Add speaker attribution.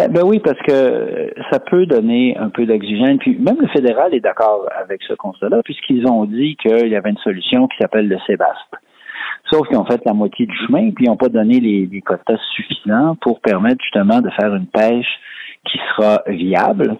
Speaker 1: Ben, ben, oui, parce que euh, ça peut donner un peu d'oxygène. Puis même le fédéral est d'accord avec ce constat-là, puisqu'ils ont dit qu'il y avait une solution qui s'appelle le Sébaste. Sauf qu'ils ont fait la moitié du chemin, puis ils n'ont pas donné les quotas suffisants pour permettre justement de faire une pêche qui sera viable,